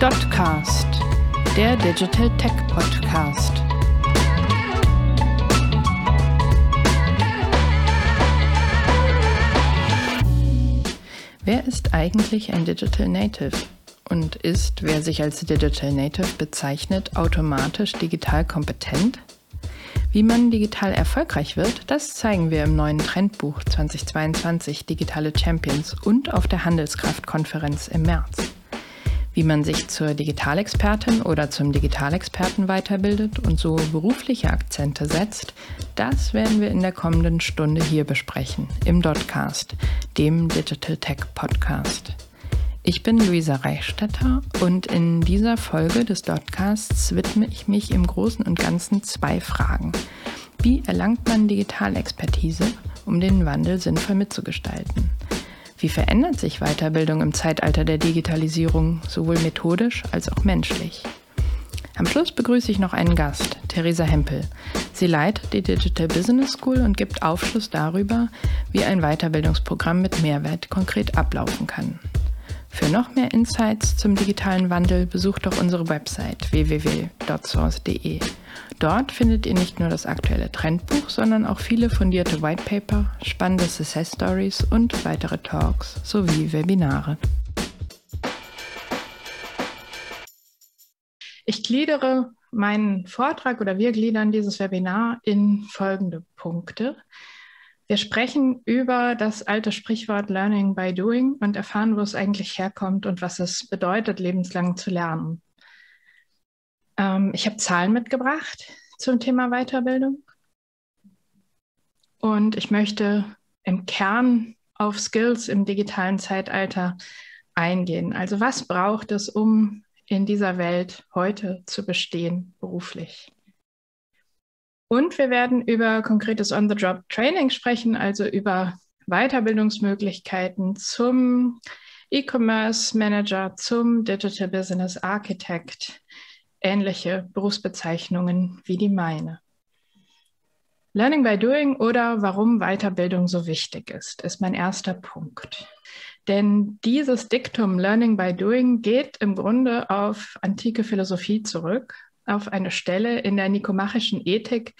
Dotcast, der Digital Tech Podcast. Wer ist eigentlich ein Digital Native? Und ist, wer sich als Digital Native bezeichnet, automatisch digital kompetent? Wie man digital erfolgreich wird, das zeigen wir im neuen Trendbuch 2022 Digitale Champions und auf der Handelskraftkonferenz im März. Wie man sich zur Digitalexpertin oder zum Digitalexperten weiterbildet und so berufliche Akzente setzt, das werden wir in der kommenden Stunde hier besprechen, im Dotcast, dem Digital Tech Podcast. Ich bin Luisa Reichstetter und in dieser Folge des Dotcasts widme ich mich im Großen und Ganzen zwei Fragen. Wie erlangt man Digitalexpertise, um den Wandel sinnvoll mitzugestalten? Wie verändert sich Weiterbildung im Zeitalter der Digitalisierung, sowohl methodisch als auch menschlich? Am Schluss begrüße ich noch einen Gast, Theresa Hempel. Sie leitet die Digital Business School und gibt Aufschluss darüber, wie ein Weiterbildungsprogramm mit Mehrwert konkret ablaufen kann. Für noch mehr Insights zum digitalen Wandel besucht doch unsere Website www.dotsource.de. Dort findet ihr nicht nur das aktuelle Trendbuch, sondern auch viele fundierte Whitepaper, spannende Success Stories und weitere Talks sowie Webinare. Ich gliedere meinen Vortrag oder wir gliedern dieses Webinar in folgende Punkte. Wir sprechen über das alte Sprichwort Learning by Doing und erfahren, wo es eigentlich herkommt und was es bedeutet, lebenslang zu lernen. Ähm, ich habe Zahlen mitgebracht zum Thema Weiterbildung und ich möchte im Kern auf Skills im digitalen Zeitalter eingehen. Also was braucht es, um in dieser Welt heute zu bestehen beruflich? Und wir werden über konkretes On-the-Job-Training sprechen, also über Weiterbildungsmöglichkeiten zum E-Commerce Manager, zum Digital Business Architect, ähnliche Berufsbezeichnungen wie die meine. Learning by Doing oder warum Weiterbildung so wichtig ist, ist mein erster Punkt. Denn dieses Diktum Learning by Doing geht im Grunde auf antike Philosophie zurück auf eine Stelle in der nikomachischen Ethik.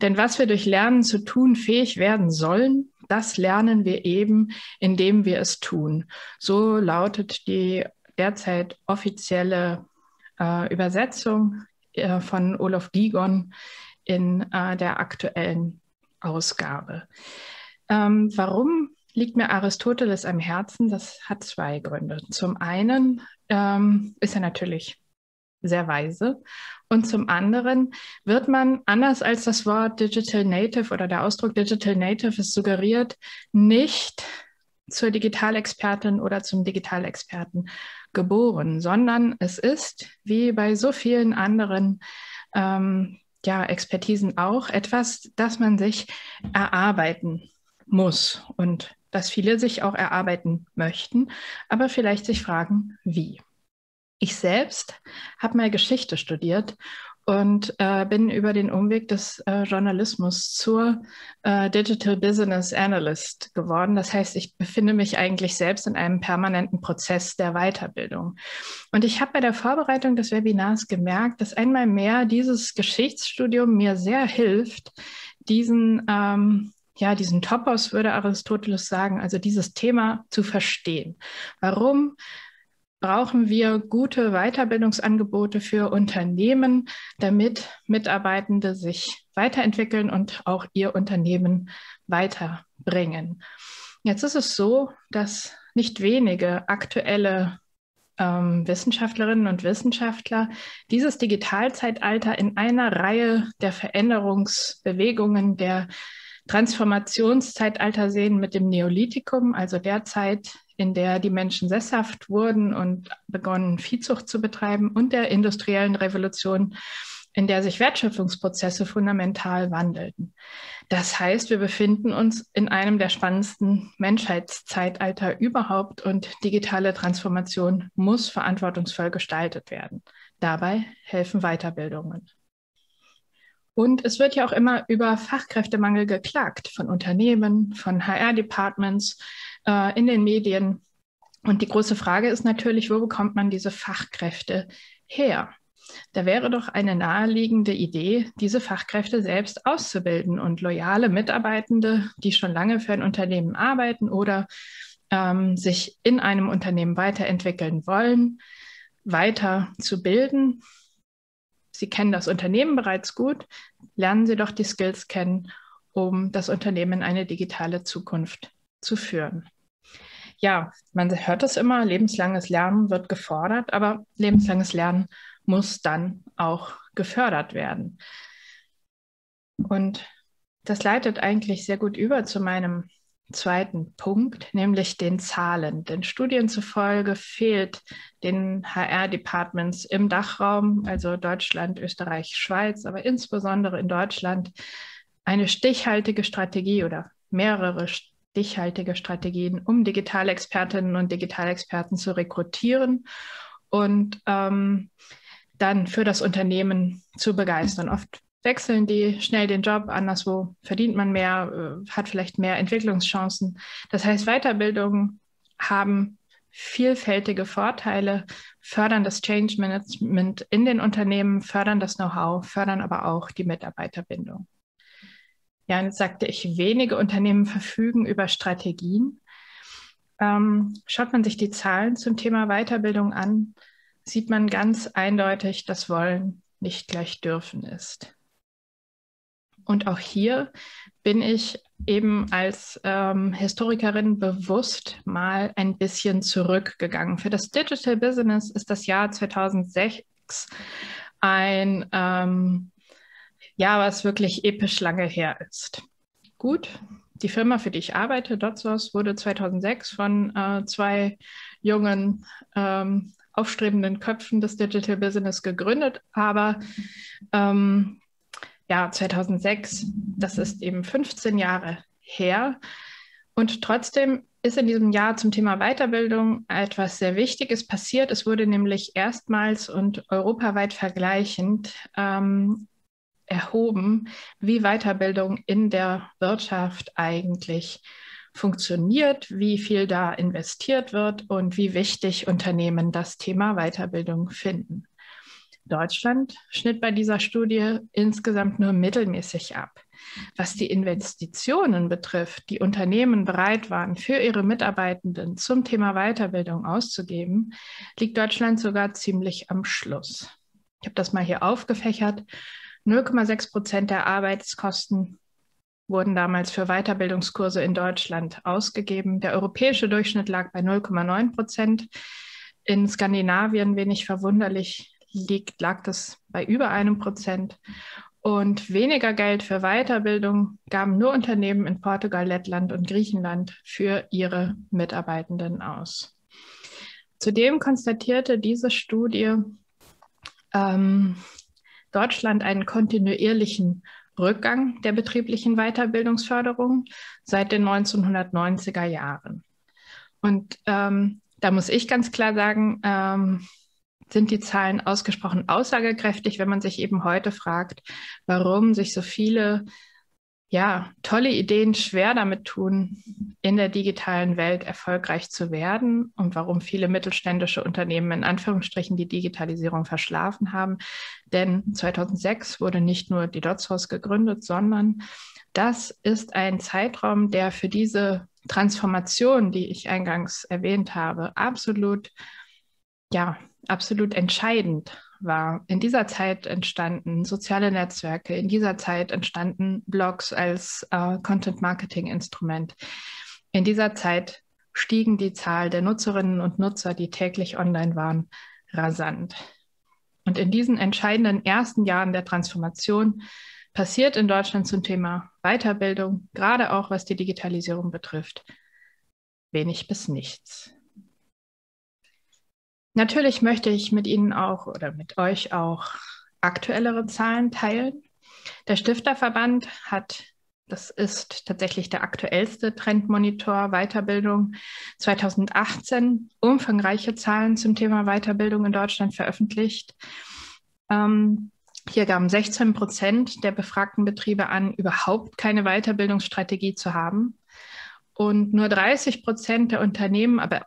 Denn was wir durch Lernen zu tun fähig werden sollen, das lernen wir eben, indem wir es tun. So lautet die derzeit offizielle äh, Übersetzung äh, von Olaf Gigon in äh, der aktuellen Ausgabe. Ähm, warum liegt mir Aristoteles am Herzen? Das hat zwei Gründe. Zum einen ähm, ist er natürlich sehr weise. Und zum anderen wird man, anders als das Wort Digital Native oder der Ausdruck Digital Native es suggeriert, nicht zur Digitalexpertin oder zum Digitalexperten geboren, sondern es ist, wie bei so vielen anderen ähm, ja, Expertisen auch, etwas, das man sich erarbeiten muss und das viele sich auch erarbeiten möchten, aber vielleicht sich fragen, wie. Ich selbst habe mal Geschichte studiert und äh, bin über den Umweg des äh, Journalismus zur äh, Digital Business Analyst geworden. Das heißt, ich befinde mich eigentlich selbst in einem permanenten Prozess der Weiterbildung. Und ich habe bei der Vorbereitung des Webinars gemerkt, dass einmal mehr dieses Geschichtsstudium mir sehr hilft, diesen ähm, ja, diesen Topos würde Aristoteles sagen, also dieses Thema zu verstehen. Warum brauchen wir gute Weiterbildungsangebote für Unternehmen, damit Mitarbeitende sich weiterentwickeln und auch ihr Unternehmen weiterbringen. Jetzt ist es so, dass nicht wenige aktuelle ähm, Wissenschaftlerinnen und Wissenschaftler dieses Digitalzeitalter in einer Reihe der Veränderungsbewegungen der Transformationszeitalter sehen mit dem Neolithikum, also der Zeit, in der die Menschen sesshaft wurden und begonnen, Viehzucht zu betreiben, und der industriellen Revolution, in der sich Wertschöpfungsprozesse fundamental wandelten. Das heißt, wir befinden uns in einem der spannendsten Menschheitszeitalter überhaupt und digitale Transformation muss verantwortungsvoll gestaltet werden. Dabei helfen Weiterbildungen. Und es wird ja auch immer über Fachkräftemangel geklagt von Unternehmen, von HR-Departments, äh, in den Medien. Und die große Frage ist natürlich, wo bekommt man diese Fachkräfte her? Da wäre doch eine naheliegende Idee, diese Fachkräfte selbst auszubilden und loyale Mitarbeitende, die schon lange für ein Unternehmen arbeiten oder ähm, sich in einem Unternehmen weiterentwickeln wollen, weiter zu bilden. Sie kennen das Unternehmen bereits gut, lernen Sie doch die Skills kennen, um das Unternehmen in eine digitale Zukunft zu führen ja, man hört es immer, lebenslanges Lernen wird gefordert, aber lebenslanges Lernen muss dann auch gefördert werden. Und das leitet eigentlich sehr gut über zu meinem zweiten Punkt, nämlich den Zahlen. Denn Studien zufolge fehlt den HR-Departments im Dachraum, also Deutschland, Österreich, Schweiz, aber insbesondere in Deutschland, eine stichhaltige Strategie oder mehrere stichhaltige Strategien, um Digitalexpertinnen und Digitalexperten zu rekrutieren und ähm, dann für das Unternehmen zu begeistern. Oft wechseln die schnell den Job, anderswo verdient man mehr, äh, hat vielleicht mehr Entwicklungschancen. Das heißt, Weiterbildungen haben vielfältige Vorteile, fördern das Change Management in den Unternehmen, fördern das Know-how, fördern aber auch die Mitarbeiterbindung. Ja, jetzt sagte ich, wenige Unternehmen verfügen über Strategien. Ähm, schaut man sich die Zahlen zum Thema Weiterbildung an, sieht man ganz eindeutig, dass Wollen nicht gleich dürfen ist. Und auch hier bin ich eben als ähm, Historikerin bewusst mal ein bisschen zurückgegangen. Für das Digital Business ist das Jahr 2006 ein ähm, Jahr, was wirklich episch lange her ist. Gut, die Firma, für die ich arbeite, Dotsos, wurde 2006 von äh, zwei jungen ähm, aufstrebenden Köpfen des Digital Business gegründet. Aber ähm, ja, 2006, das ist eben 15 Jahre her. Und trotzdem ist in diesem Jahr zum Thema Weiterbildung etwas sehr Wichtiges passiert. Es wurde nämlich erstmals und europaweit vergleichend ähm, erhoben, wie Weiterbildung in der Wirtschaft eigentlich funktioniert, wie viel da investiert wird und wie wichtig Unternehmen das Thema Weiterbildung finden. Deutschland schnitt bei dieser Studie insgesamt nur mittelmäßig ab. Was die Investitionen betrifft, die Unternehmen bereit waren, für ihre Mitarbeitenden zum Thema Weiterbildung auszugeben, liegt Deutschland sogar ziemlich am Schluss. Ich habe das mal hier aufgefächert. 0,6 Prozent der Arbeitskosten wurden damals für Weiterbildungskurse in Deutschland ausgegeben. Der europäische Durchschnitt lag bei 0,9 Prozent. In Skandinavien, wenig verwunderlich, liegt, lag das bei über einem Prozent. Und weniger Geld für Weiterbildung gaben nur Unternehmen in Portugal, Lettland und Griechenland für ihre Mitarbeitenden aus. Zudem konstatierte diese Studie, ähm, Deutschland einen kontinuierlichen Rückgang der betrieblichen Weiterbildungsförderung seit den 1990er Jahren. Und ähm, da muss ich ganz klar sagen, ähm, sind die Zahlen ausgesprochen aussagekräftig, wenn man sich eben heute fragt, warum sich so viele ja, tolle Ideen schwer damit tun, in der digitalen Welt erfolgreich zu werden und warum viele mittelständische Unternehmen in Anführungsstrichen die Digitalisierung verschlafen haben. Denn 2006 wurde nicht nur die Dotshaus gegründet, sondern das ist ein Zeitraum, der für diese Transformation, die ich eingangs erwähnt habe, absolut, ja, absolut entscheidend war. In dieser Zeit entstanden soziale Netzwerke, in dieser Zeit entstanden Blogs als äh, Content-Marketing-Instrument. In dieser Zeit stiegen die Zahl der Nutzerinnen und Nutzer, die täglich online waren, rasant. Und in diesen entscheidenden ersten Jahren der Transformation passiert in Deutschland zum Thema Weiterbildung, gerade auch was die Digitalisierung betrifft, wenig bis nichts. Natürlich möchte ich mit Ihnen auch oder mit euch auch aktuellere Zahlen teilen. Der Stifterverband hat, das ist tatsächlich der aktuellste Trendmonitor Weiterbildung 2018, umfangreiche Zahlen zum Thema Weiterbildung in Deutschland veröffentlicht. Ähm, hier gaben 16 Prozent der befragten Betriebe an, überhaupt keine Weiterbildungsstrategie zu haben. Und nur 30 Prozent der Unternehmen, aber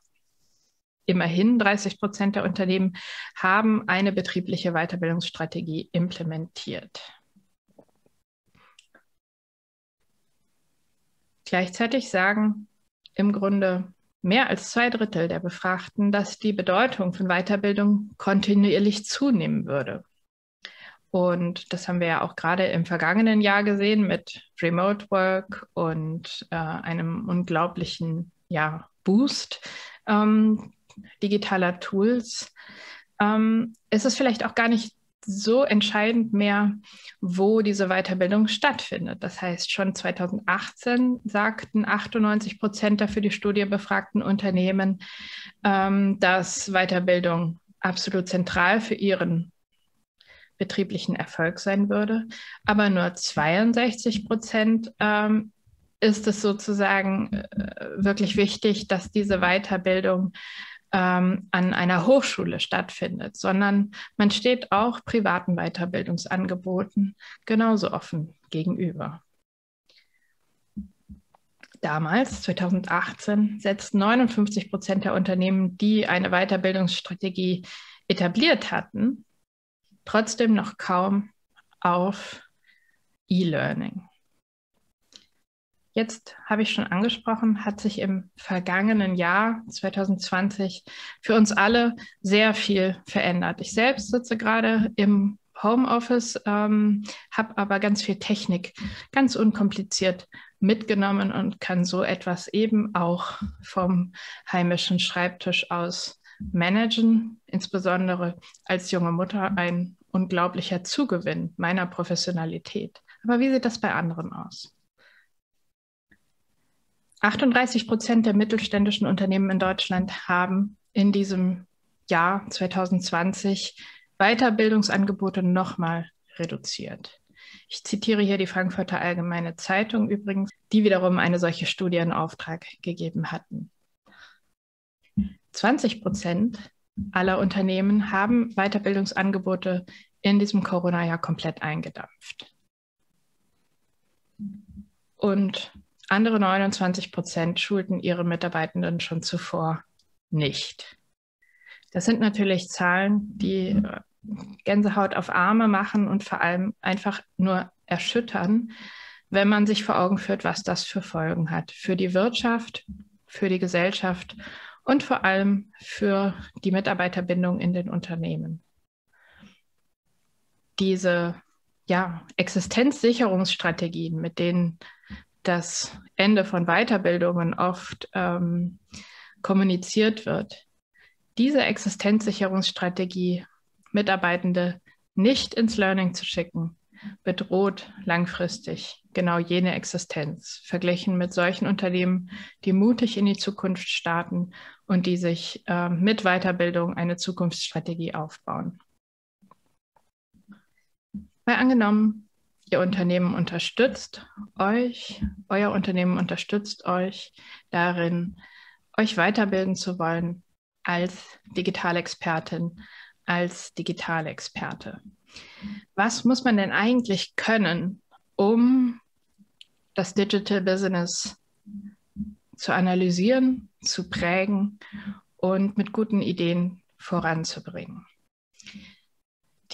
immerhin 30 Prozent der Unternehmen haben eine betriebliche Weiterbildungsstrategie implementiert. Gleichzeitig sagen im Grunde mehr als zwei Drittel der Befragten, dass die Bedeutung von Weiterbildung kontinuierlich zunehmen würde. Und das haben wir ja auch gerade im vergangenen Jahr gesehen mit Remote Work und äh, einem unglaublichen ja, Boost ähm, digitaler Tools. Ähm, es ist vielleicht auch gar nicht so entscheidend mehr, wo diese Weiterbildung stattfindet. Das heißt, schon 2018 sagten 98 Prozent der für die Studie befragten Unternehmen, ähm, dass Weiterbildung absolut zentral für ihren betrieblichen Erfolg sein würde. Aber nur 62 Prozent ähm, ist es sozusagen äh, wirklich wichtig, dass diese Weiterbildung ähm, an einer Hochschule stattfindet, sondern man steht auch privaten Weiterbildungsangeboten genauso offen gegenüber. Damals, 2018, setzten 59 Prozent der Unternehmen, die eine Weiterbildungsstrategie etabliert hatten, trotzdem noch kaum auf E-Learning. Jetzt habe ich schon angesprochen, hat sich im vergangenen Jahr 2020 für uns alle sehr viel verändert. Ich selbst sitze gerade im Homeoffice, ähm, habe aber ganz viel Technik ganz unkompliziert mitgenommen und kann so etwas eben auch vom heimischen Schreibtisch aus managen, insbesondere als junge Mutter ein unglaublicher Zugewinn meiner Professionalität. Aber wie sieht das bei anderen aus? 38 Prozent der mittelständischen Unternehmen in Deutschland haben in diesem Jahr 2020 Weiterbildungsangebote nochmal reduziert. Ich zitiere hier die Frankfurter Allgemeine Zeitung übrigens, die wiederum eine solche Studie in Auftrag gegeben hatten. 20 Prozent aller Unternehmen haben Weiterbildungsangebote in diesem Corona-Jahr komplett eingedampft. Und andere 29 Prozent schulten ihre Mitarbeitenden schon zuvor nicht. Das sind natürlich Zahlen, die äh, Gänsehaut auf Arme machen und vor allem einfach nur erschüttern, wenn man sich vor Augen führt, was das für Folgen hat für die Wirtschaft, für die Gesellschaft und vor allem für die Mitarbeiterbindung in den Unternehmen. Diese ja, Existenzsicherungsstrategien, mit denen das Ende von Weiterbildungen oft ähm, kommuniziert wird, diese Existenzsicherungsstrategie, Mitarbeitende nicht ins Learning zu schicken, bedroht langfristig genau jene Existenz, verglichen mit solchen Unternehmen, die mutig in die Zukunft starten und die sich äh, mit Weiterbildung eine Zukunftsstrategie aufbauen. Mal angenommen, Ihr Unternehmen unterstützt euch, euer Unternehmen unterstützt euch darin, euch weiterbilden zu wollen als Digitalexpertin, als Digitalexperte. Was muss man denn eigentlich können, um das Digital Business zu analysieren, zu prägen und mit guten Ideen voranzubringen?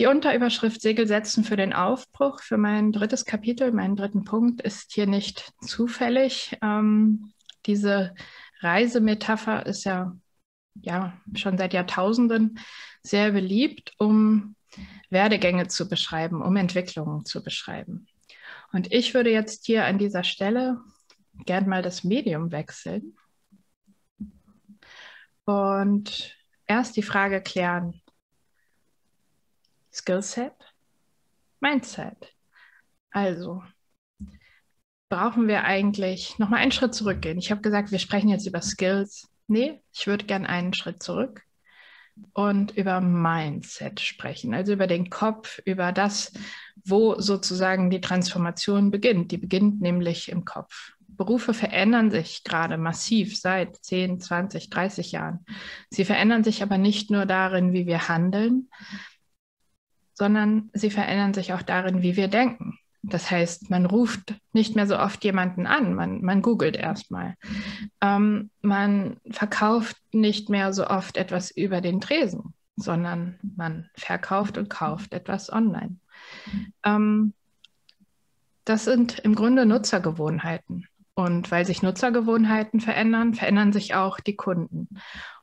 Die Unterüberschrift Segel setzen für den Aufbruch für mein drittes Kapitel, meinen dritten Punkt, ist hier nicht zufällig. Ähm, diese Reisemetapher ist ja, ja schon seit Jahrtausenden sehr beliebt, um Werdegänge zu beschreiben, um Entwicklungen zu beschreiben. Und ich würde jetzt hier an dieser Stelle gern mal das Medium wechseln und erst die Frage klären, Skillset, Mindset. Also, brauchen wir eigentlich nochmal einen Schritt zurückgehen? Ich habe gesagt, wir sprechen jetzt über Skills. Nee, ich würde gern einen Schritt zurück und über Mindset sprechen, also über den Kopf, über das, wo sozusagen die Transformation beginnt. Die beginnt nämlich im Kopf. Berufe verändern sich gerade massiv seit 10, 20, 30 Jahren. Sie verändern sich aber nicht nur darin, wie wir handeln, sondern sie verändern sich auch darin, wie wir denken. Das heißt, man ruft nicht mehr so oft jemanden an, man, man googelt erstmal. Ähm, man verkauft nicht mehr so oft etwas über den Tresen, sondern man verkauft und kauft etwas online. Ähm, das sind im Grunde Nutzergewohnheiten. Und weil sich Nutzergewohnheiten verändern, verändern sich auch die Kunden.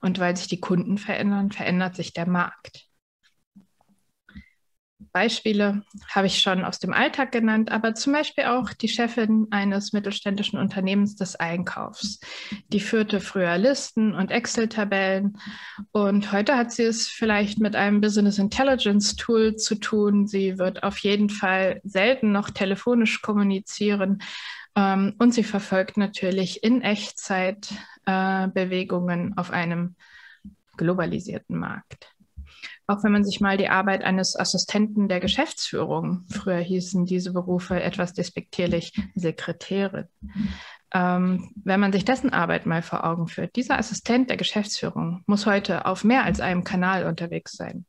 Und weil sich die Kunden verändern, verändert sich der Markt. Beispiele habe ich schon aus dem Alltag genannt, aber zum Beispiel auch die Chefin eines mittelständischen Unternehmens des Einkaufs. Die führte früher Listen und Excel-Tabellen und heute hat sie es vielleicht mit einem Business Intelligence Tool zu tun. Sie wird auf jeden Fall selten noch telefonisch kommunizieren ähm, und sie verfolgt natürlich in Echtzeit äh, Bewegungen auf einem globalisierten Markt auch wenn man sich mal die Arbeit eines Assistenten der Geschäftsführung, früher hießen diese Berufe etwas despektierlich Sekretärin, ähm, wenn man sich dessen Arbeit mal vor Augen führt, dieser Assistent der Geschäftsführung muss heute auf mehr als einem Kanal unterwegs sein.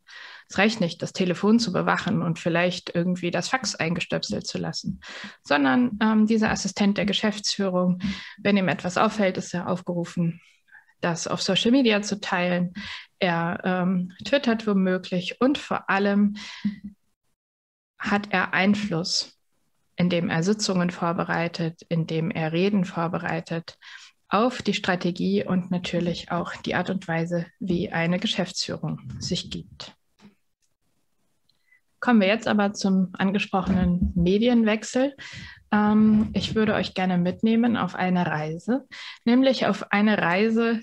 Es reicht nicht, das Telefon zu bewachen und vielleicht irgendwie das Fax eingestöpselt zu lassen, sondern ähm, dieser Assistent der Geschäftsführung, wenn ihm etwas auffällt, ist er aufgerufen, das auf Social Media zu teilen. Er ähm, twittert womöglich und vor allem hat er Einfluss, indem er Sitzungen vorbereitet, indem er Reden vorbereitet auf die Strategie und natürlich auch die Art und Weise, wie eine Geschäftsführung sich gibt. Kommen wir jetzt aber zum angesprochenen Medienwechsel. Ähm, ich würde euch gerne mitnehmen auf eine Reise, nämlich auf eine Reise,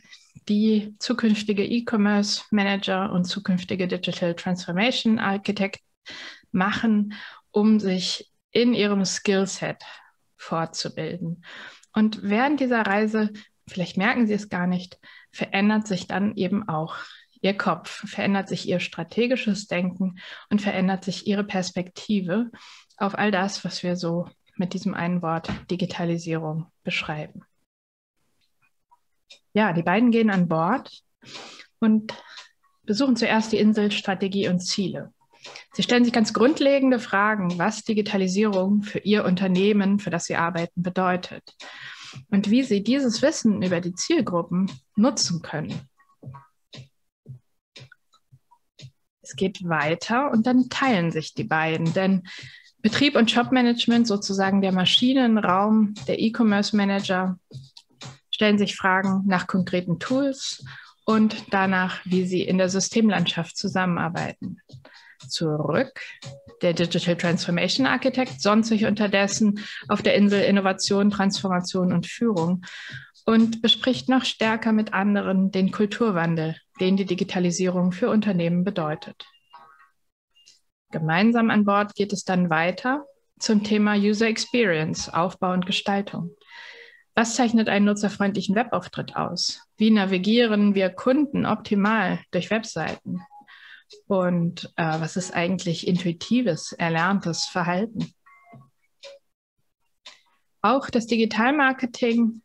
die zukünftige E-Commerce Manager und zukünftige Digital Transformation Architect machen, um sich in ihrem Skillset fortzubilden. Und während dieser Reise, vielleicht merken Sie es gar nicht, verändert sich dann eben auch Ihr Kopf, verändert sich Ihr strategisches Denken und verändert sich Ihre Perspektive auf all das, was wir so mit diesem einen Wort Digitalisierung beschreiben. Ja, die beiden gehen an Bord und besuchen zuerst die Insel Strategie und Ziele. Sie stellen sich ganz grundlegende Fragen, was Digitalisierung für Ihr Unternehmen, für das Sie arbeiten, bedeutet und wie Sie dieses Wissen über die Zielgruppen nutzen können. Es geht weiter und dann teilen sich die beiden, denn Betrieb und Jobmanagement, sozusagen der Maschinenraum der E-Commerce Manager, stellen sich Fragen nach konkreten Tools und danach, wie sie in der Systemlandschaft zusammenarbeiten. Zurück. Der Digital Transformation Architect sonnt sich unterdessen auf der Insel Innovation, Transformation und Führung und bespricht noch stärker mit anderen den Kulturwandel, den die Digitalisierung für Unternehmen bedeutet. Gemeinsam an Bord geht es dann weiter zum Thema User Experience, Aufbau und Gestaltung. Was zeichnet einen nutzerfreundlichen Webauftritt aus? Wie navigieren wir Kunden optimal durch Webseiten? Und äh, was ist eigentlich intuitives, erlerntes Verhalten? Auch das Digitalmarketing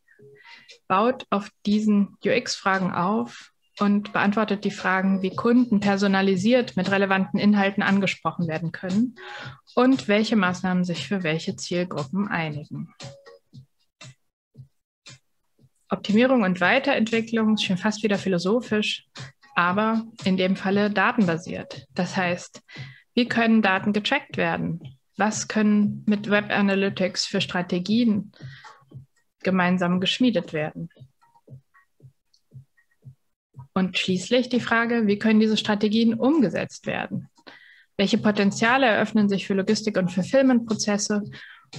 baut auf diesen UX-Fragen auf und beantwortet die Fragen, wie Kunden personalisiert mit relevanten Inhalten angesprochen werden können und welche Maßnahmen sich für welche Zielgruppen einigen. Optimierung und Weiterentwicklung ist schon fast wieder philosophisch, aber in dem Falle datenbasiert. Das heißt, wie können Daten getrackt werden? Was können mit Web Analytics für Strategien gemeinsam geschmiedet werden? Und schließlich die Frage, wie können diese Strategien umgesetzt werden? Welche Potenziale eröffnen sich für Logistik und Fulfillment-Prozesse?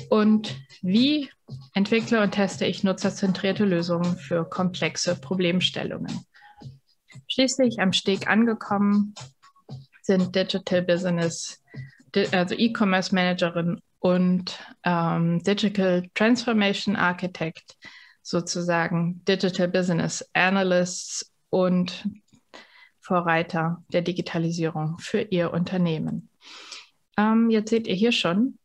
Und wie entwickle und teste ich nutzerzentrierte Lösungen für komplexe Problemstellungen? Schließlich am Steg angekommen sind Digital Business, also E-Commerce Managerin und ähm, Digital Transformation Architect, sozusagen Digital Business Analysts und Vorreiter der Digitalisierung für Ihr Unternehmen. Ähm, jetzt seht ihr hier schon,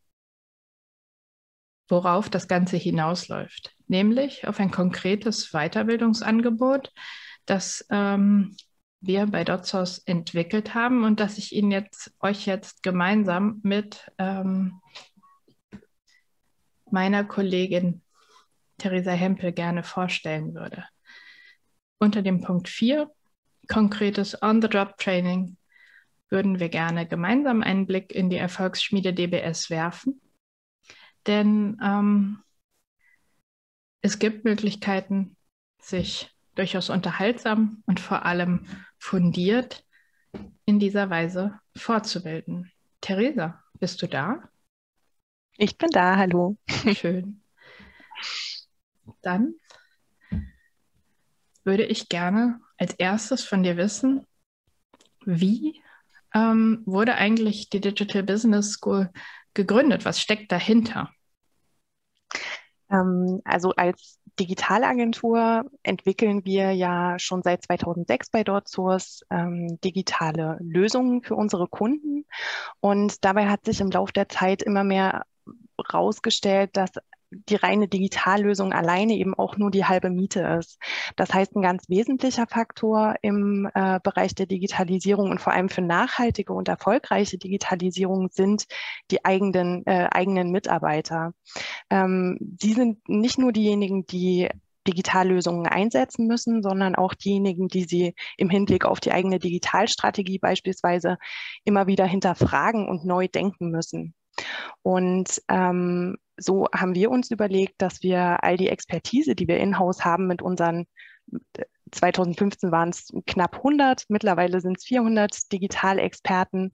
worauf das Ganze hinausläuft, nämlich auf ein konkretes Weiterbildungsangebot, das ähm, wir bei DotSource entwickelt haben und das ich Ihnen jetzt euch jetzt gemeinsam mit ähm, meiner Kollegin Theresa Hempel gerne vorstellen würde. Unter dem Punkt 4, konkretes On-the-Job-Training, würden wir gerne gemeinsam einen Blick in die Erfolgsschmiede DBS werfen. Denn ähm, es gibt Möglichkeiten, sich durchaus unterhaltsam und vor allem fundiert in dieser Weise fortzubilden. Theresa, bist du da? Ich bin da, hallo. Schön. Dann würde ich gerne als erstes von dir wissen, wie ähm, wurde eigentlich die Digital Business School gegründet? Was steckt dahinter? Ähm, also als Digitalagentur entwickeln wir ja schon seit 2006 bei DotSource ähm, digitale Lösungen für unsere Kunden. Und dabei hat sich im Laufe der Zeit immer mehr rausgestellt, dass die reine Digitallösung alleine eben auch nur die halbe Miete ist. Das heißt, ein ganz wesentlicher Faktor im äh, Bereich der Digitalisierung und vor allem für nachhaltige und erfolgreiche Digitalisierung sind die eigenen, äh, eigenen Mitarbeiter. Ähm, die sind nicht nur diejenigen, die Digitallösungen einsetzen müssen, sondern auch diejenigen, die sie im Hinblick auf die eigene Digitalstrategie beispielsweise immer wieder hinterfragen und neu denken müssen. Und ähm, so haben wir uns überlegt, dass wir all die Expertise, die wir in-house haben mit unseren 2015 waren es knapp 100, mittlerweile sind es 400 Digitalexperten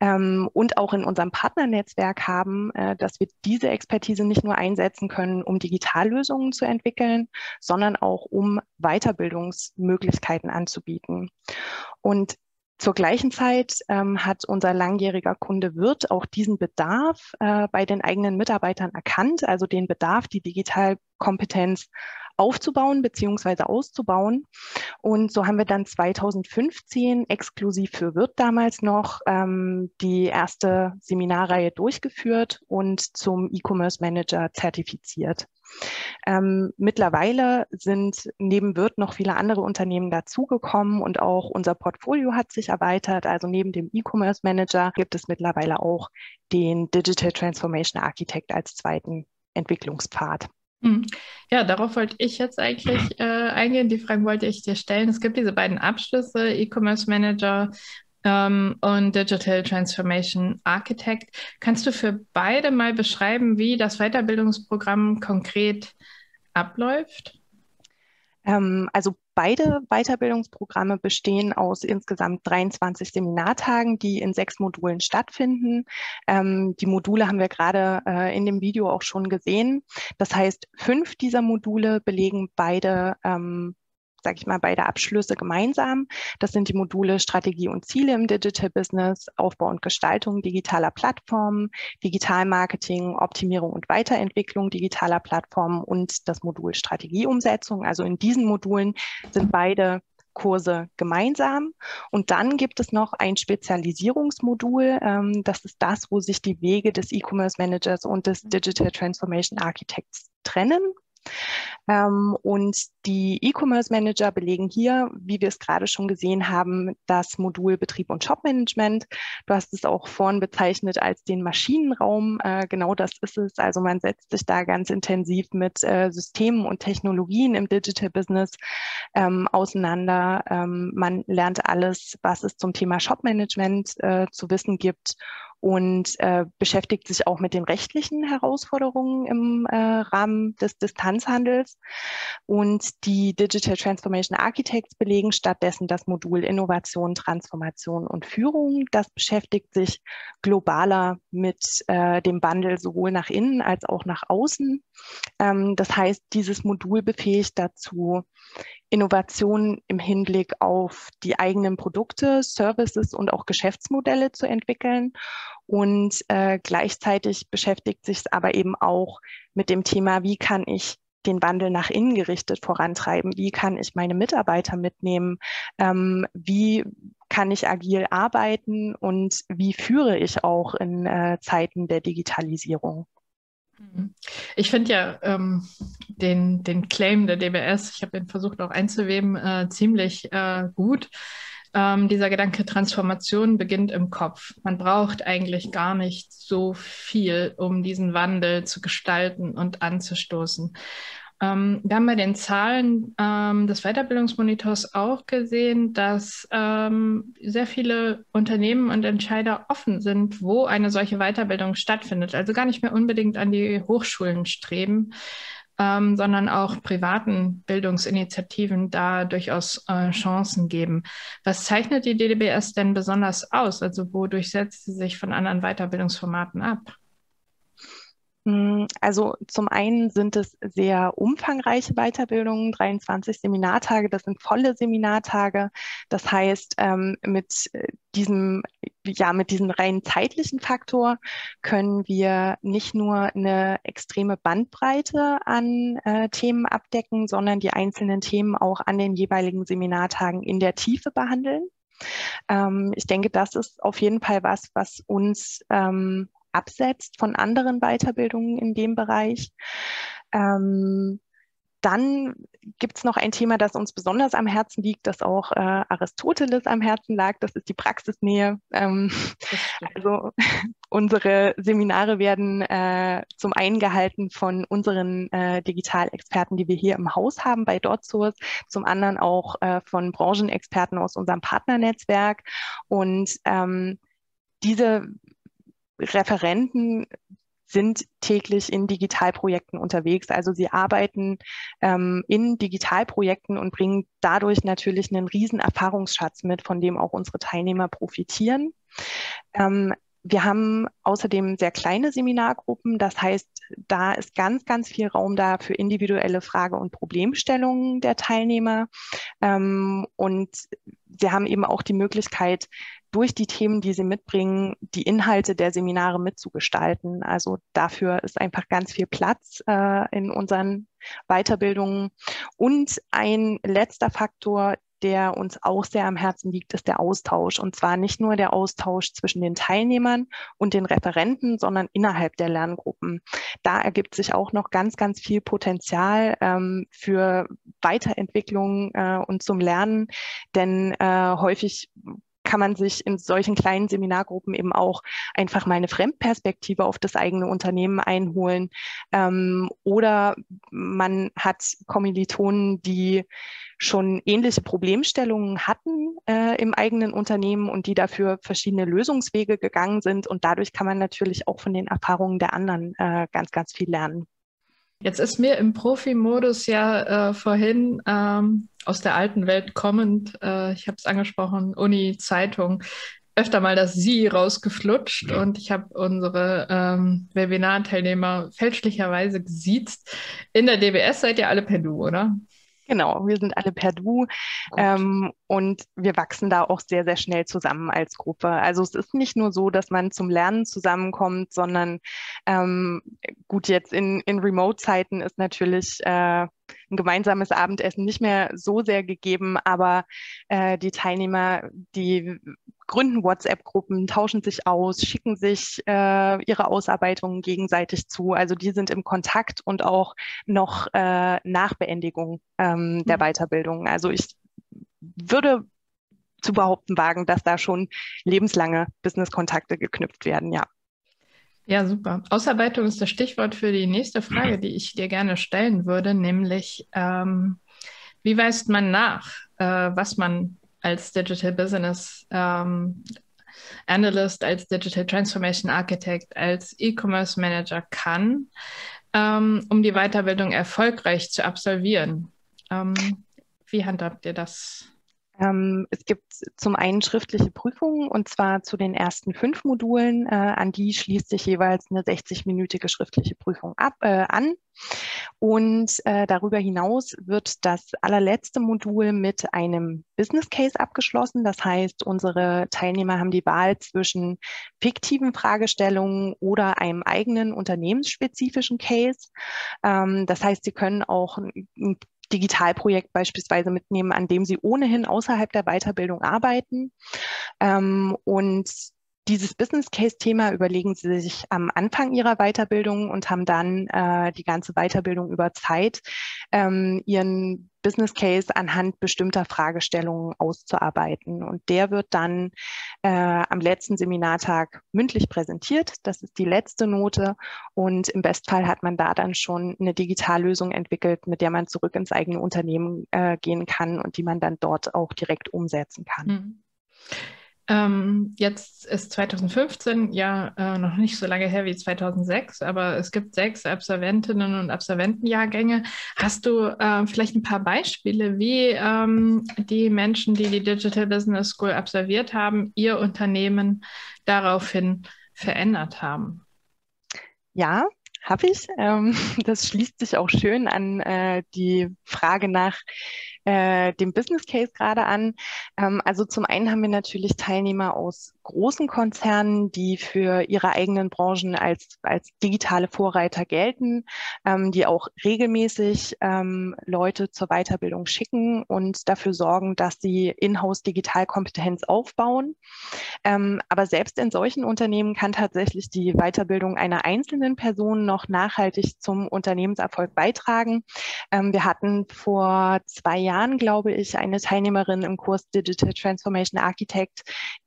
ähm, und auch in unserem Partnernetzwerk haben, äh, dass wir diese Expertise nicht nur einsetzen können, um Digitallösungen zu entwickeln, sondern auch um Weiterbildungsmöglichkeiten anzubieten. Und zur gleichen Zeit ähm, hat unser langjähriger Kunde Wirt auch diesen Bedarf äh, bei den eigenen Mitarbeitern erkannt, also den Bedarf, die Digitalkompetenz aufzubauen bzw. auszubauen. Und so haben wir dann 2015 exklusiv für Wirt damals noch ähm, die erste Seminarreihe durchgeführt und zum E-Commerce Manager zertifiziert. Ähm, mittlerweile sind neben Wirt noch viele andere Unternehmen dazugekommen und auch unser Portfolio hat sich erweitert. Also neben dem E-Commerce Manager gibt es mittlerweile auch den Digital Transformation Architect als zweiten Entwicklungspfad. Hm. Ja, darauf wollte ich jetzt eigentlich äh, eingehen. Die Fragen wollte ich dir stellen. Es gibt diese beiden Abschlüsse, E-Commerce Manager ähm, und Digital Transformation Architect. Kannst du für beide mal beschreiben, wie das Weiterbildungsprogramm konkret abläuft? Ähm, also beide Weiterbildungsprogramme bestehen aus insgesamt 23 Seminartagen, die in sechs Modulen stattfinden. Ähm, die Module haben wir gerade äh, in dem Video auch schon gesehen. Das heißt, fünf dieser Module belegen beide ähm, sage ich mal, beide Abschlüsse gemeinsam. Das sind die Module Strategie und Ziele im Digital Business, Aufbau und Gestaltung digitaler Plattformen, Digitalmarketing, Optimierung und Weiterentwicklung digitaler Plattformen und das Modul Strategieumsetzung. Also in diesen Modulen sind beide Kurse gemeinsam. Und dann gibt es noch ein Spezialisierungsmodul. Ähm, das ist das, wo sich die Wege des E-Commerce Managers und des Digital Transformation Architects trennen. Ähm, und die E-Commerce Manager belegen hier, wie wir es gerade schon gesehen haben, das Modul Betrieb und Shopmanagement. Du hast es auch vorhin bezeichnet als den Maschinenraum. Äh, genau das ist es. Also man setzt sich da ganz intensiv mit äh, Systemen und Technologien im Digital Business ähm, auseinander. Ähm, man lernt alles, was es zum Thema Shopmanagement äh, zu wissen gibt und äh, beschäftigt sich auch mit den rechtlichen Herausforderungen im äh, Rahmen des Distanzhandels. Und die Digital Transformation Architects belegen stattdessen das Modul Innovation, Transformation und Führung. Das beschäftigt sich globaler mit äh, dem Wandel sowohl nach innen als auch nach außen. Ähm, das heißt, dieses Modul befähigt dazu, Innovationen im Hinblick auf die eigenen Produkte, Services und auch Geschäftsmodelle zu entwickeln. Und äh, gleichzeitig beschäftigt sich es aber eben auch mit dem Thema, wie kann ich den Wandel nach innen gerichtet vorantreiben? Wie kann ich meine Mitarbeiter mitnehmen? Ähm, wie kann ich agil arbeiten und wie führe ich auch in äh, Zeiten der Digitalisierung? Mhm. Ich finde ja ähm, den, den Claim der DBS, ich habe den versucht auch einzuweben, äh, ziemlich äh, gut. Ähm, dieser Gedanke Transformation beginnt im Kopf. Man braucht eigentlich gar nicht so viel, um diesen Wandel zu gestalten und anzustoßen. Ähm, wir haben bei den Zahlen ähm, des Weiterbildungsmonitors auch gesehen, dass ähm, sehr viele Unternehmen und Entscheider offen sind, wo eine solche Weiterbildung stattfindet. Also gar nicht mehr unbedingt an die Hochschulen streben, ähm, sondern auch privaten Bildungsinitiativen da durchaus äh, Chancen geben. Was zeichnet die DDBS denn besonders aus? Also wodurch setzt sie sich von anderen Weiterbildungsformaten ab? Hm, also zum einen sind es sehr umfangreiche Weiterbildungen, 23 Seminartage, das sind volle Seminartage. Das heißt, ähm, mit äh, diesem, ja, mit diesem rein zeitlichen Faktor können wir nicht nur eine extreme Bandbreite an äh, Themen abdecken, sondern die einzelnen Themen auch an den jeweiligen Seminartagen in der Tiefe behandeln. Ähm, ich denke, das ist auf jeden Fall was, was uns ähm, absetzt von anderen Weiterbildungen in dem Bereich. Ähm, dann gibt es noch ein Thema, das uns besonders am Herzen liegt, das auch äh, Aristoteles am Herzen lag. Das ist die Praxisnähe. Ähm, also unsere Seminare werden äh, zum einen gehalten von unseren äh, Digitalexperten, die wir hier im Haus haben bei DotSource, zum anderen auch äh, von Branchenexperten aus unserem Partnernetzwerk. Und ähm, diese Referenten sind täglich in Digitalprojekten unterwegs. Also sie arbeiten ähm, in Digitalprojekten und bringen dadurch natürlich einen riesen Erfahrungsschatz mit, von dem auch unsere Teilnehmer profitieren. Ähm, wir haben außerdem sehr kleine Seminargruppen. Das heißt, da ist ganz, ganz viel Raum da für individuelle Frage- und Problemstellungen der Teilnehmer. Ähm, und wir haben eben auch die Möglichkeit, durch die Themen, die sie mitbringen, die Inhalte der Seminare mitzugestalten. Also dafür ist einfach ganz viel Platz äh, in unseren Weiterbildungen. Und ein letzter Faktor, der uns auch sehr am Herzen liegt, ist der Austausch. Und zwar nicht nur der Austausch zwischen den Teilnehmern und den Referenten, sondern innerhalb der Lerngruppen. Da ergibt sich auch noch ganz, ganz viel Potenzial ähm, für Weiterentwicklung äh, und zum Lernen, denn äh, häufig kann man sich in solchen kleinen Seminargruppen eben auch einfach mal eine Fremdperspektive auf das eigene Unternehmen einholen. Ähm, oder man hat Kommilitonen, die schon ähnliche Problemstellungen hatten äh, im eigenen Unternehmen und die dafür verschiedene Lösungswege gegangen sind. Und dadurch kann man natürlich auch von den Erfahrungen der anderen äh, ganz, ganz viel lernen. Jetzt ist mir im Profi-Modus ja äh, vorhin ähm, aus der alten Welt kommend, äh, ich habe es angesprochen, Uni, Zeitung, öfter mal das Sie rausgeflutscht und ich habe unsere ähm, Webinar-Teilnehmer fälschlicherweise gesiezt. In der DBS seid ihr alle per Du, oder? Genau, wir sind alle per Du ähm, und wir wachsen da auch sehr, sehr schnell zusammen als Gruppe. Also es ist nicht nur so, dass man zum Lernen zusammenkommt, sondern ähm, gut, jetzt in, in Remote-Zeiten ist natürlich äh, ein gemeinsames Abendessen nicht mehr so sehr gegeben, aber äh, die Teilnehmer, die gründen WhatsApp-Gruppen, tauschen sich aus, schicken sich äh, ihre Ausarbeitungen gegenseitig zu. Also die sind im Kontakt und auch noch äh, nach Beendigung ähm, mhm. der Weiterbildung. Also ich würde zu behaupten wagen, dass da schon lebenslange Business-Kontakte geknüpft werden, ja. Ja, super. Ausarbeitung ist das Stichwort für die nächste Frage, die ich dir gerne stellen würde, nämlich ähm, wie weist man nach, äh, was man als Digital Business ähm, Analyst, als Digital Transformation Architect, als E-Commerce Manager kann, ähm, um die Weiterbildung erfolgreich zu absolvieren. Ähm, wie handhabt ihr das? Ähm, es gibt zum einen schriftliche Prüfungen und zwar zu den ersten fünf Modulen. Äh, an die schließt sich jeweils eine 60-minütige schriftliche Prüfung ab, äh, an. Und äh, darüber hinaus wird das allerletzte Modul mit einem Business Case abgeschlossen. Das heißt, unsere Teilnehmer haben die Wahl zwischen fiktiven Fragestellungen oder einem eigenen unternehmensspezifischen Case. Ähm, das heißt, sie können auch ein Digitalprojekt beispielsweise mitnehmen, an dem sie ohnehin außerhalb der Weiterbildung arbeiten. Ähm, und dieses Business Case Thema überlegen Sie sich am Anfang Ihrer Weiterbildung und haben dann äh, die ganze Weiterbildung über Zeit, ähm, Ihren Business Case anhand bestimmter Fragestellungen auszuarbeiten. Und der wird dann äh, am letzten Seminartag mündlich präsentiert. Das ist die letzte Note. Und im Bestfall hat man da dann schon eine Digitallösung entwickelt, mit der man zurück ins eigene Unternehmen äh, gehen kann und die man dann dort auch direkt umsetzen kann. Mhm. Ähm, jetzt ist 2015 ja äh, noch nicht so lange her wie 2006, aber es gibt sechs Absolventinnen und Absolventenjahrgänge. Hast du äh, vielleicht ein paar Beispiele, wie ähm, die Menschen, die die Digital Business School absolviert haben, ihr Unternehmen daraufhin verändert haben? Ja, habe ich. Ähm, das schließt sich auch schön an äh, die Frage nach äh, dem Business Case gerade an. Ähm, also zum einen haben wir natürlich Teilnehmer aus großen Konzernen, die für ihre eigenen Branchen als, als digitale Vorreiter gelten, ähm, die auch regelmäßig ähm, Leute zur Weiterbildung schicken und dafür sorgen, dass sie in-house Digitalkompetenz aufbauen. Ähm, aber selbst in solchen Unternehmen kann tatsächlich die Weiterbildung einer einzelnen Person noch nachhaltig zum Unternehmenserfolg beitragen. Ähm, wir hatten vor zwei Jahren Jahren, glaube ich, eine Teilnehmerin im Kurs Digital Transformation Architect,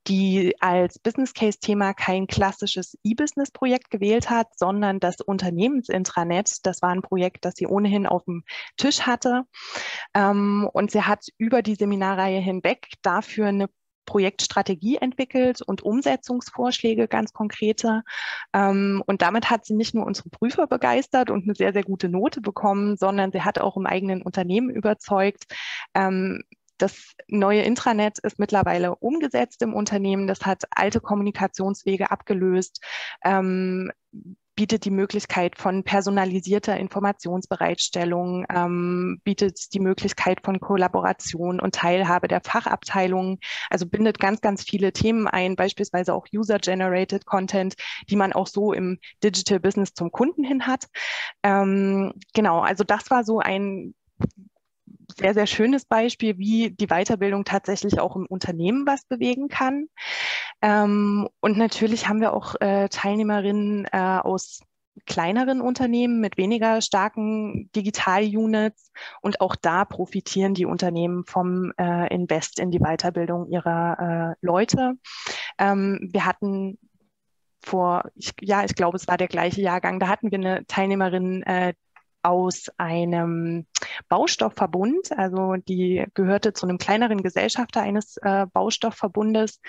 die als Business Case Thema kein klassisches E-Business Projekt gewählt hat, sondern das Unternehmensintranet. Das war ein Projekt, das sie ohnehin auf dem Tisch hatte. Ähm, und sie hat über die Seminarreihe hinweg dafür eine Projektstrategie entwickelt und Umsetzungsvorschläge, ganz konkrete. Ähm, und damit hat sie nicht nur unsere Prüfer begeistert und eine sehr, sehr gute Note bekommen, sondern sie hat auch im eigenen Unternehmen überzeugt. Ähm, das neue Intranet ist mittlerweile umgesetzt im Unternehmen. Das hat alte Kommunikationswege abgelöst. Ähm, bietet die Möglichkeit von personalisierter Informationsbereitstellung, ähm, bietet die Möglichkeit von Kollaboration und Teilhabe der Fachabteilungen, also bindet ganz, ganz viele Themen ein, beispielsweise auch User-Generated Content, die man auch so im Digital Business zum Kunden hin hat. Ähm, genau, also das war so ein sehr, sehr schönes Beispiel, wie die Weiterbildung tatsächlich auch im Unternehmen was bewegen kann. Ähm, und natürlich haben wir auch äh, Teilnehmerinnen äh, aus kleineren Unternehmen mit weniger starken Digital-Units und auch da profitieren die Unternehmen vom äh, Invest in die Weiterbildung ihrer äh, Leute. Ähm, wir hatten vor, ich, ja, ich glaube, es war der gleiche Jahrgang, da hatten wir eine Teilnehmerin, äh, aus einem Baustoffverbund. Also die gehörte zu einem kleineren Gesellschafter eines äh, Baustoffverbundes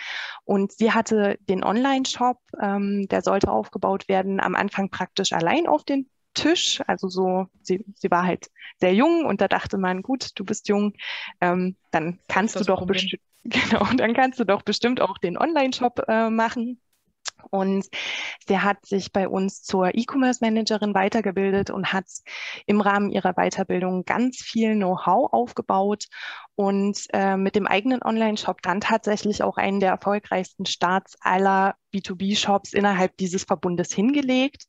und sie hatte den Online-Shop, ähm, der sollte aufgebaut werden, am Anfang praktisch allein auf den Tisch. Also so, sie, sie war halt sehr jung und da dachte man, gut, du bist jung, ähm, dann kannst du doch bestimmt, genau, dann kannst du doch bestimmt auch den Online-Shop äh, machen. Und sie hat sich bei uns zur E-Commerce-Managerin weitergebildet und hat im Rahmen ihrer Weiterbildung ganz viel Know-how aufgebaut und äh, mit dem eigenen Online-Shop dann tatsächlich auch einen der erfolgreichsten Starts aller B2B-Shops innerhalb dieses Verbundes hingelegt.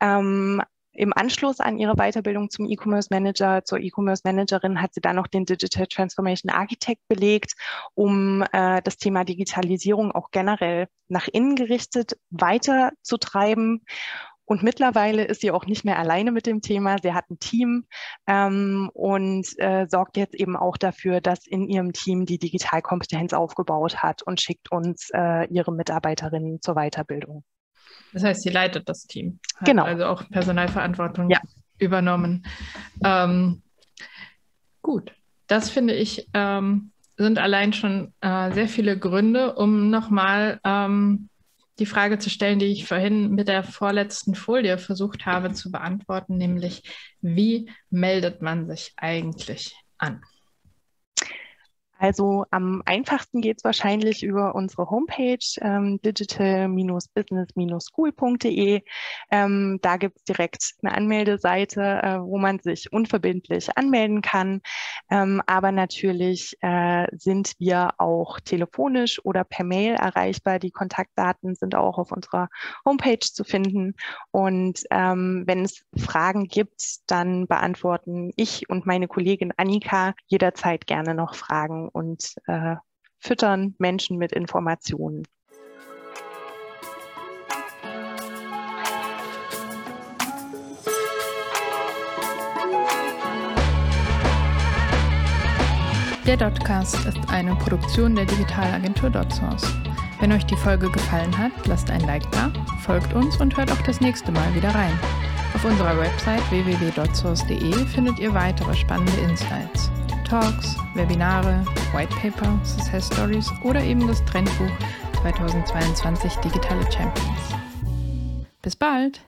Ähm, im Anschluss an ihre Weiterbildung zum E-Commerce Manager, zur E-Commerce Managerin, hat sie dann noch den Digital Transformation Architect belegt, um äh, das Thema Digitalisierung auch generell nach innen gerichtet weiterzutreiben. Und mittlerweile ist sie auch nicht mehr alleine mit dem Thema. Sie hat ein Team ähm, und äh, sorgt jetzt eben auch dafür, dass in ihrem Team die Digitalkompetenz aufgebaut hat und schickt uns äh, ihre Mitarbeiterinnen zur Weiterbildung. Das heißt, sie leitet das Team. genau. Also auch Personalverantwortung ja. übernommen. Ähm, gut, das finde ich ähm, sind allein schon äh, sehr viele Gründe, um nochmal ähm, die Frage zu stellen, die ich vorhin mit der vorletzten Folie versucht habe zu beantworten, nämlich wie meldet man sich eigentlich an? Also am einfachsten geht es wahrscheinlich über unsere Homepage ähm, digital-business-school.de. Ähm, da gibt es direkt eine Anmeldeseite, äh, wo man sich unverbindlich anmelden kann. Ähm, aber natürlich äh, sind wir auch telefonisch oder per Mail erreichbar. Die Kontaktdaten sind auch auf unserer Homepage zu finden. Und ähm, wenn es Fragen gibt, dann beantworten ich und meine Kollegin Annika jederzeit gerne noch Fragen und äh, füttern Menschen mit Informationen. Der Dotcast ist eine Produktion der Digitalagentur DotSource. Wenn euch die Folge gefallen hat, lasst ein Like da, folgt uns und hört auch das nächste Mal wieder rein. Auf unserer Website www.dotsource.de findet ihr weitere spannende Insights. Talks, Webinare, Whitepaper, Success Stories oder eben das Trendbuch 2022 Digitale Champions. Bis bald!